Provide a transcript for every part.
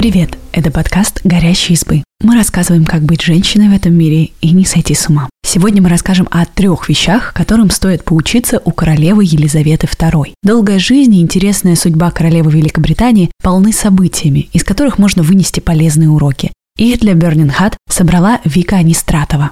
Привет! Это подкаст «Горящие избы». Мы рассказываем, как быть женщиной в этом мире и не сойти с ума. Сегодня мы расскажем о трех вещах, которым стоит поучиться у королевы Елизаветы II. Долгая жизнь и интересная судьба королевы Великобритании полны событиями, из которых можно вынести полезные уроки. Их для Burning Hat собрала Вика Анистратова.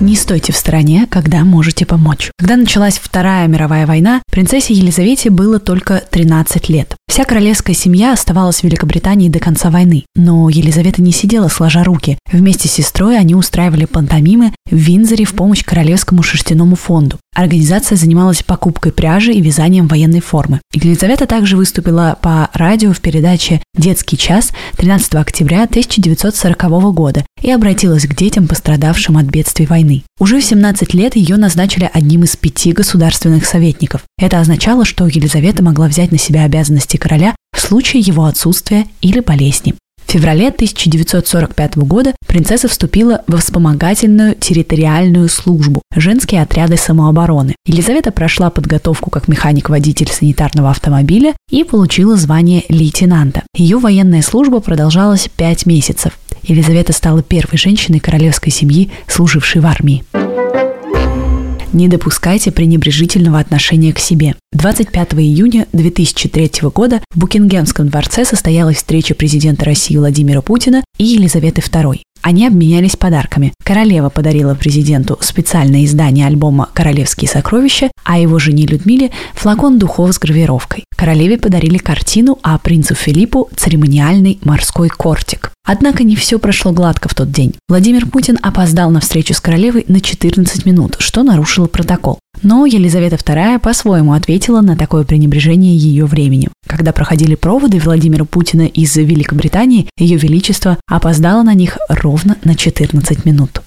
Не стойте в стороне, когда можете помочь. Когда началась Вторая мировая война, принцессе Елизавете было только 13 лет. Вся королевская семья оставалась в Великобритании до конца войны. Но Елизавета не сидела сложа руки. Вместе с сестрой они устраивали пантомимы в Винзоре в помощь Королевскому шерстяному фонду. Организация занималась покупкой пряжи и вязанием военной формы. Елизавета также выступила по радио в передаче «Детский час» 13 октября 1940 года и обратилась к детям, пострадавшим от бедствий войны. Уже в 17 лет ее назначили одним из пяти государственных советников. Это означало, что Елизавета могла взять на себя обязанности короля в случае его отсутствия или болезни. В феврале 1945 года принцесса вступила во вспомогательную территориальную службу – женские отряды самообороны. Елизавета прошла подготовку как механик-водитель санитарного автомобиля и получила звание лейтенанта. Ее военная служба продолжалась пять месяцев. Елизавета стала первой женщиной королевской семьи, служившей в армии. Не допускайте пренебрежительного отношения к себе. 25 июня 2003 года в Букингемском дворце состоялась встреча президента России Владимира Путина и Елизаветы II. Они обменялись подарками. Королева подарила президенту специальное издание альбома «Королевские сокровища», а его жене Людмиле – флакон духов с гравировкой. Королеве подарили картину, а принцу Филиппу – церемониальный морской кортик. Однако не все прошло гладко в тот день. Владимир Путин опоздал на встречу с королевой на 14 минут, что нарушило протокол. Но Елизавета II по-своему ответила на такое пренебрежение ее временем. Когда проходили проводы Владимира Путина из Великобритании, Ее Величество опоздало на них ровно на 14 минут.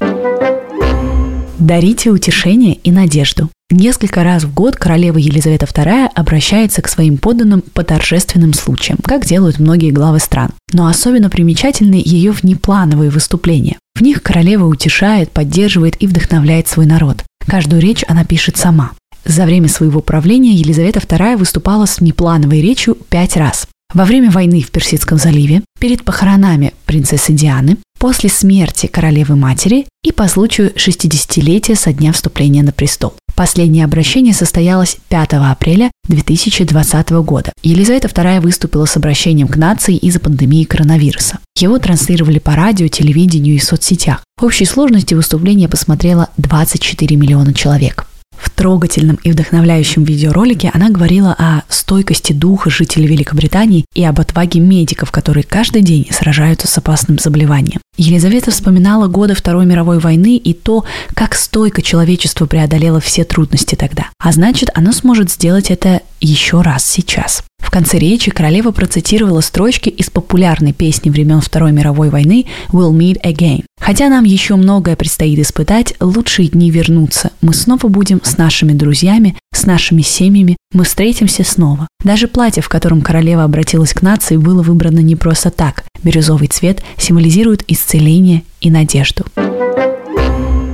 Дарите утешение и надежду. Несколько раз в год королева Елизавета II обращается к своим подданным по торжественным случаям, как делают многие главы стран. Но особенно примечательны ее внеплановые выступления. В них королева утешает, поддерживает и вдохновляет свой народ. Каждую речь она пишет сама. За время своего правления Елизавета II выступала с внеплановой речью пять раз. Во время войны в Персидском заливе, перед похоронами принцессы Дианы, после смерти королевы-матери и по случаю 60-летия со дня вступления на престол. Последнее обращение состоялось 5 апреля 2020 года. Елизавета II выступила с обращением к нации из-за пандемии коронавируса. Его транслировали по радио, телевидению и соцсетях. В общей сложности выступление посмотрело 24 миллиона человек. Трогательном и вдохновляющем видеоролике она говорила о стойкости духа жителей Великобритании и об отваге медиков, которые каждый день сражаются с опасным заболеванием. Елизавета вспоминала годы Второй мировой войны и то, как стойко человечество преодолело все трудности тогда. А значит, оно сможет сделать это еще раз сейчас. В конце речи королева процитировала строчки из популярной песни времен Второй мировой войны «We'll meet again». Хотя нам еще многое предстоит испытать, лучшие дни вернутся. Мы снова будем с нашими друзьями, с нашими семьями, мы встретимся снова. Даже платье, в котором королева обратилась к нации, было выбрано не просто так. Бирюзовый цвет символизирует исцеление и надежду.